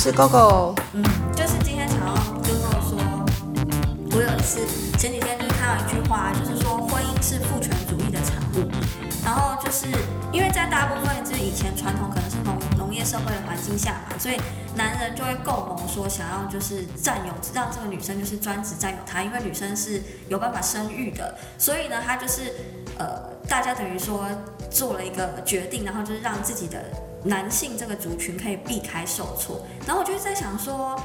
是，Gogo。嗯，就是今天想要跟我说，我有一次前几天就是看到一句话，就是说婚姻是父权主义的产物。然后就是因为在大部分就是以前传统可能是农农业社会的环境下嘛，所以男人就会共谋说想要就是占有，让这个女生就是专职占有他，因为女生是有办法生育的，所以呢，他就是呃，大家等于说做了一个决定，然后就是让自己的。男性这个族群可以避开受挫，然后我就在想说，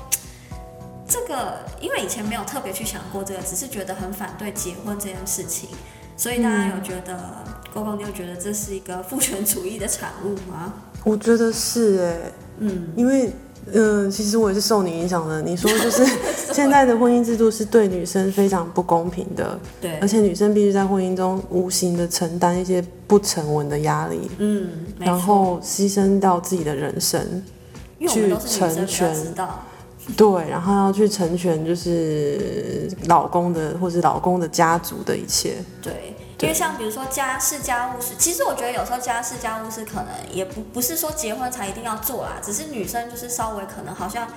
这个因为以前没有特别去想过这个，只是觉得很反对结婚这件事情，所以大家有觉得，郭公、嗯，你有觉得这是一个父权主义的产物吗？我觉得是哎，嗯，因为。嗯，其实我也是受你影响的。你说就是 现在的婚姻制度是对女生非常不公平的，对，而且女生必须在婚姻中无形的承担一些不成文的压力，嗯，然后牺牲到自己的人生，去成全，对，然后要去成全就是老公的或是老公的家族的一切，对。因为像比如说家事家务事，其实我觉得有时候家事家务事可能也不不是说结婚才一定要做啦，只是女生就是稍微可能好像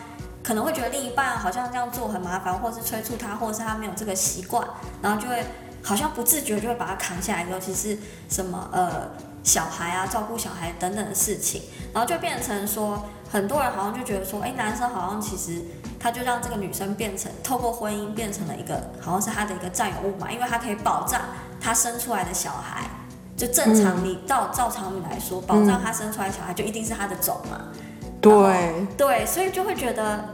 可能会觉得另一半好像这样做很麻烦，或是催促他，或者是他没有这个习惯，然后就会好像不自觉就会把他扛下来，尤其是什么呃小孩啊，照顾小孩等等的事情，然后就变成说很多人好像就觉得说，哎，男生好像其实他就让这个女生变成透过婚姻变成了一个好像是他的一个占有物嘛，因为他可以保障。他生出来的小孩，就正常你照照常理来说，保障他生出来的小孩就一定是他的种嘛。对对，所以就会觉得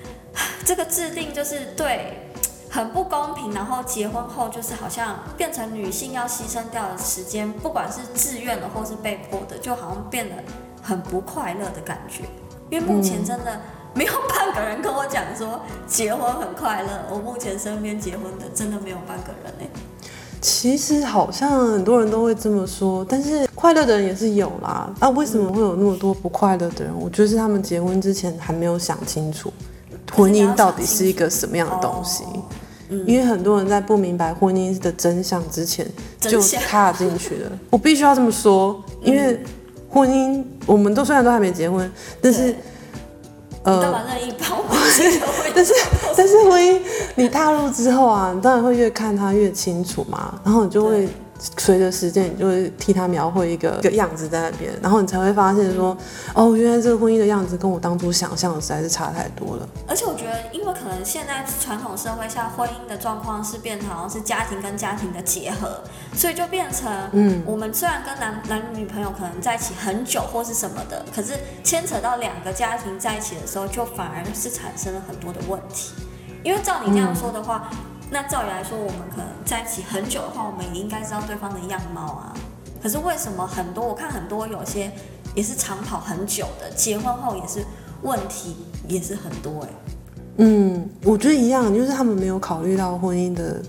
这个制定就是对很不公平。然后结婚后就是好像变成女性要牺牲掉的时间，不管是自愿的或是被迫的，就好像变得很不快乐的感觉。因为目前真的没有半个人跟我讲说结婚很快乐。我目前身边结婚的真的没有半个人哎。其实好像很多人都会这么说，但是快乐的人也是有啦。啊，为什么会有那么多不快乐的人？我觉得是他们结婚之前还没有想清楚，婚姻到底是一个什么样的东西。因为很多人在不明白婚姻的真相之前就踏进去了。我必须要这么说，因为婚姻，我们都虽然都还没结婚，但是。呃，但是但是婚姻你踏入之后啊，你当然会越看他越清楚嘛，然后你就会。随着时间，你就会替他描绘一个一个样子在那边，然后你才会发现说，哦，原来这个婚姻的样子跟我当初想象的实在是差太多了。而且我觉得，因为可能现在传统社会下婚姻的状况是变成好像是家庭跟家庭的结合，所以就变成，嗯，我们虽然跟男男女朋友可能在一起很久或是什么的，可是牵扯到两个家庭在一起的时候，就反而是产生了很多的问题。因为照你这样说的话。嗯那照理来说，我们可能在一起很久的话，我们也应该知道对方的样貌啊。可是为什么很多我看很多有些也是长跑很久的，结婚后也是问题也是很多哎、欸。嗯，我觉得一样，就是他们没有考虑到婚姻的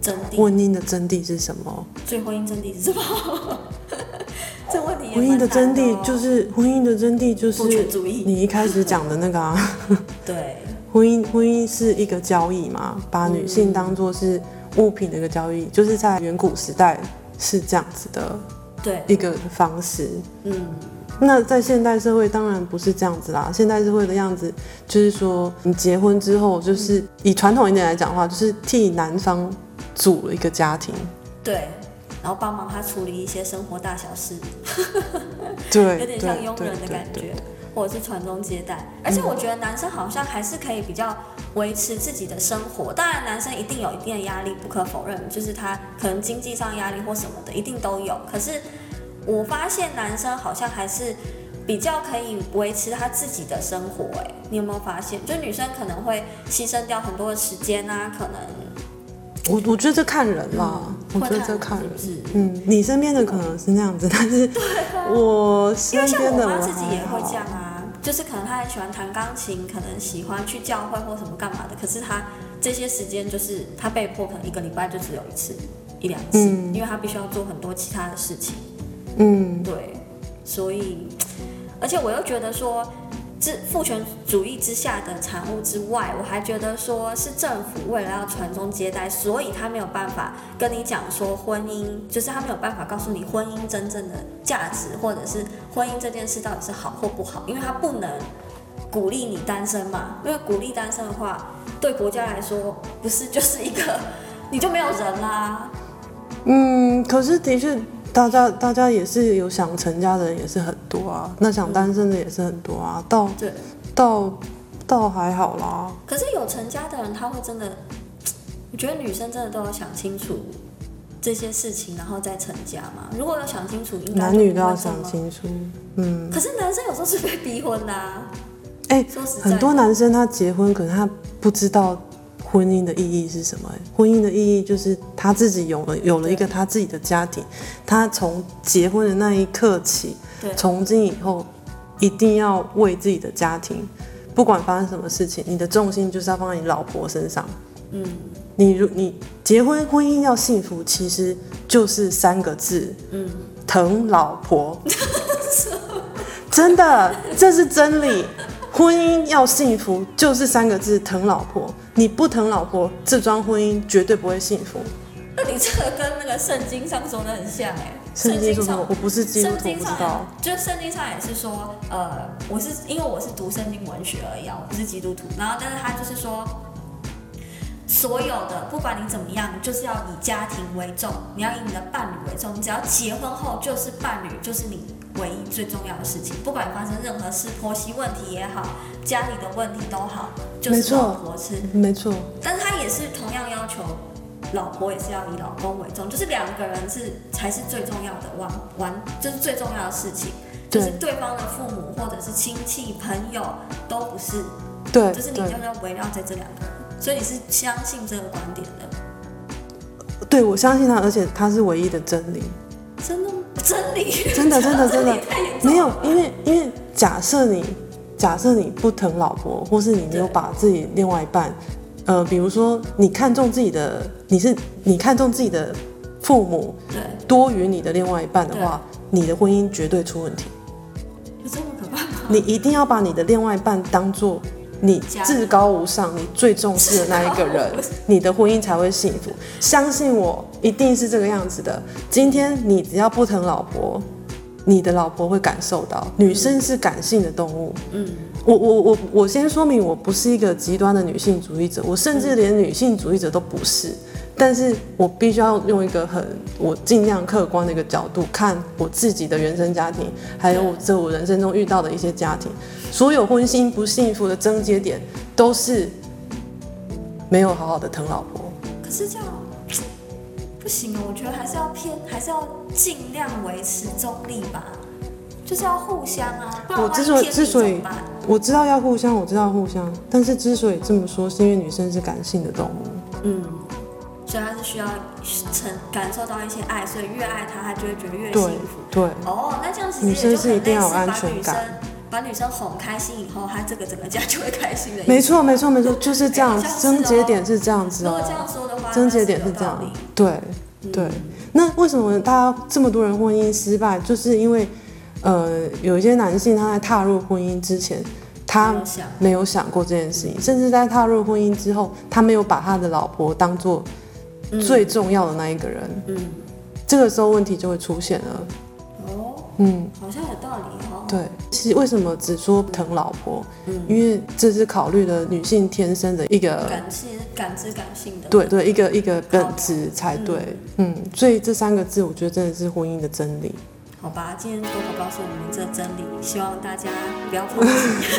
真谛。婚姻的真谛是什么？所以婚姻真谛是什么？这问题、哦。婚姻的真谛就是婚姻的真谛就是你一开始讲的那个啊。对。婚姻，婚姻是一个交易嘛，把女性当做是物品的一个交易，嗯、就是在远古时代是这样子的，对一个方式。嗯，那在现代社会当然不是这样子啦。现代社会的样子就是说，你结婚之后，就是以传统一点来讲的话，就是替男方组了一个家庭，对，然后帮忙他处理一些生活大小事，对，有点像佣人的感觉。或者是传宗接代，而且我觉得男生好像还是可以比较维持自己的生活。当然，男生一定有一定的压力，不可否认，就是他可能经济上压力或什么的，一定都有。可是我发现男生好像还是比较可以维持他自己的生活。哎，你有没有发现？就女生可能会牺牲掉很多的时间啊，可能。我我觉得这看人啦，嗯、我觉得这看人。是是嗯，你身边的可能是那样子，但是我身边的我妈自己也会这样啊，就是可能他很喜欢弹钢琴，可能喜欢去教会或什么干嘛的，可是他这些时间就是他被迫可能一个礼拜就只有一次一两次，嗯、因为他必须要做很多其他的事情。嗯，对，所以 而且我又觉得说。这父权主义之下的产物之外，我还觉得说是政府为了要传宗接代，所以他没有办法跟你讲说婚姻，就是他没有办法告诉你婚姻真正的价值，或者是婚姻这件事到底是好或不好，因为他不能鼓励你单身嘛，因为鼓励单身的话，对国家来说不是就是一个 你就没有人啦。嗯，可是的确。大家大家也是有想成家的人也是很多啊，那想单身的也是很多啊，倒对，倒倒还好啦。可是有成家的人，他会真的，我觉得女生真的都要想清楚这些事情，然后再成家嘛。如果要想清楚，应该男女都要想清楚。嗯。可是男生有时候是被逼婚的啊。哎、欸，很多男生他结婚，可是他不知道。婚姻的意义是什么？婚姻的意义就是他自己有了有了一个他自己的家庭，他从结婚的那一刻起，从今以后一定要为自己的家庭，不管发生什么事情，你的重心就是要放在你老婆身上。嗯，你如你结婚婚姻要幸福，其实就是三个字，嗯，疼老婆。真的，这是真理。婚姻要幸福，就是三个字：疼老婆。你不疼老婆，这桩婚姻绝对不会幸福。那你这个跟那个圣经上说的很像哎。圣经说什么？我不是基督徒，不知道。就圣经上也是说，呃，我是因为我是读圣经文学而已啊，我不是基督徒。然后，但是他就是说，所有的不管你怎么样，就是要以家庭为重，你要以你的伴侣为重。你只要结婚后就是伴侣，就是你。唯一最重要的事情，不管发生任何事，婆媳问题也好，家里的问题都好，就是老婆是，没错。但是他也是同样要求，老婆也是要以老公为重，就是两个人是才是最重要的，完完就是最重要的事情，就是对方的父母或者是亲戚朋友都不是，对，就是你就要围绕在这两个人，所以你是相信这个观点的？对，我相信他，而且他是唯一的真理。真的吗？真理？真的真的 真的没有，因为因为假设你假设你不疼老婆，或是你没有把自己另外一半，呃，比如说你看重自己的，你是你看重自己的父母，对，多于你的另外一半的话，你的婚姻绝对出问题。有这么可怕吗？你一定要把你的另外一半当做。你至高无上，你最重视的那一个人，你的婚姻才会幸福。相信我，一定是这个样子的。今天你只要不疼老婆，你的老婆会感受到。女生是感性的动物。嗯，我我我我先说明，我不是一个极端的女性主义者，我甚至连女性主义者都不是。但是我必须要用一个很我尽量客观的一个角度看我自己的原生家庭，还有我这我人生中遇到的一些家庭。所有婚姻不幸福的症结点都是没有好好的疼老婆。可是这样不行哦，我觉得还是要偏，还是要尽量维持中立吧，就是要互相啊。我之所以之所以我知道要互相，我知道互相，但是之所以这么说，是因为女生是感性的动物。嗯，所以他是需要承感受到一些爱，所以越爱他，他就会觉得越幸福。对。哦，那这样子女生是一定要有安全感。把女生哄开心以后，她这个整个家就会开心的。没错，没错，没错，就是这样。症结点是这样子哦。如果这样说的话，症结点是这样。对，对。那为什么大家这么多人婚姻失败？就是因为，呃，有一些男性他在踏入婚姻之前，他没有想过这件事情，甚至在踏入婚姻之后，他没有把他的老婆当做最重要的那一个人。嗯。这个时候问题就会出现了。哦。嗯，好像有道理。对，其实为什么只说疼老婆？嗯，因为这是考虑了女性天生的一个感性、感知、感性的。对对，一个一个本质才对。嗯，所以这三个字，我觉得真的是婚姻的真理。好吧，今天多多告诉我们这真理，希望大家不要放弃。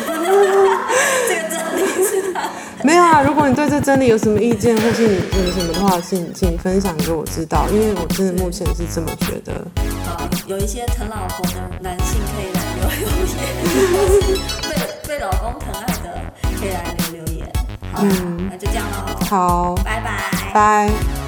这个真理是他。没有啊，如果你对这真理有什么意见，或是你有什么的话，请请分享给我知道，因为我真的目前是这么觉得。好，有一些疼老婆的男性可以来。留言，被被老公疼爱的可以来留留言。好，嗯，那就这样喽。好，拜拜。拜。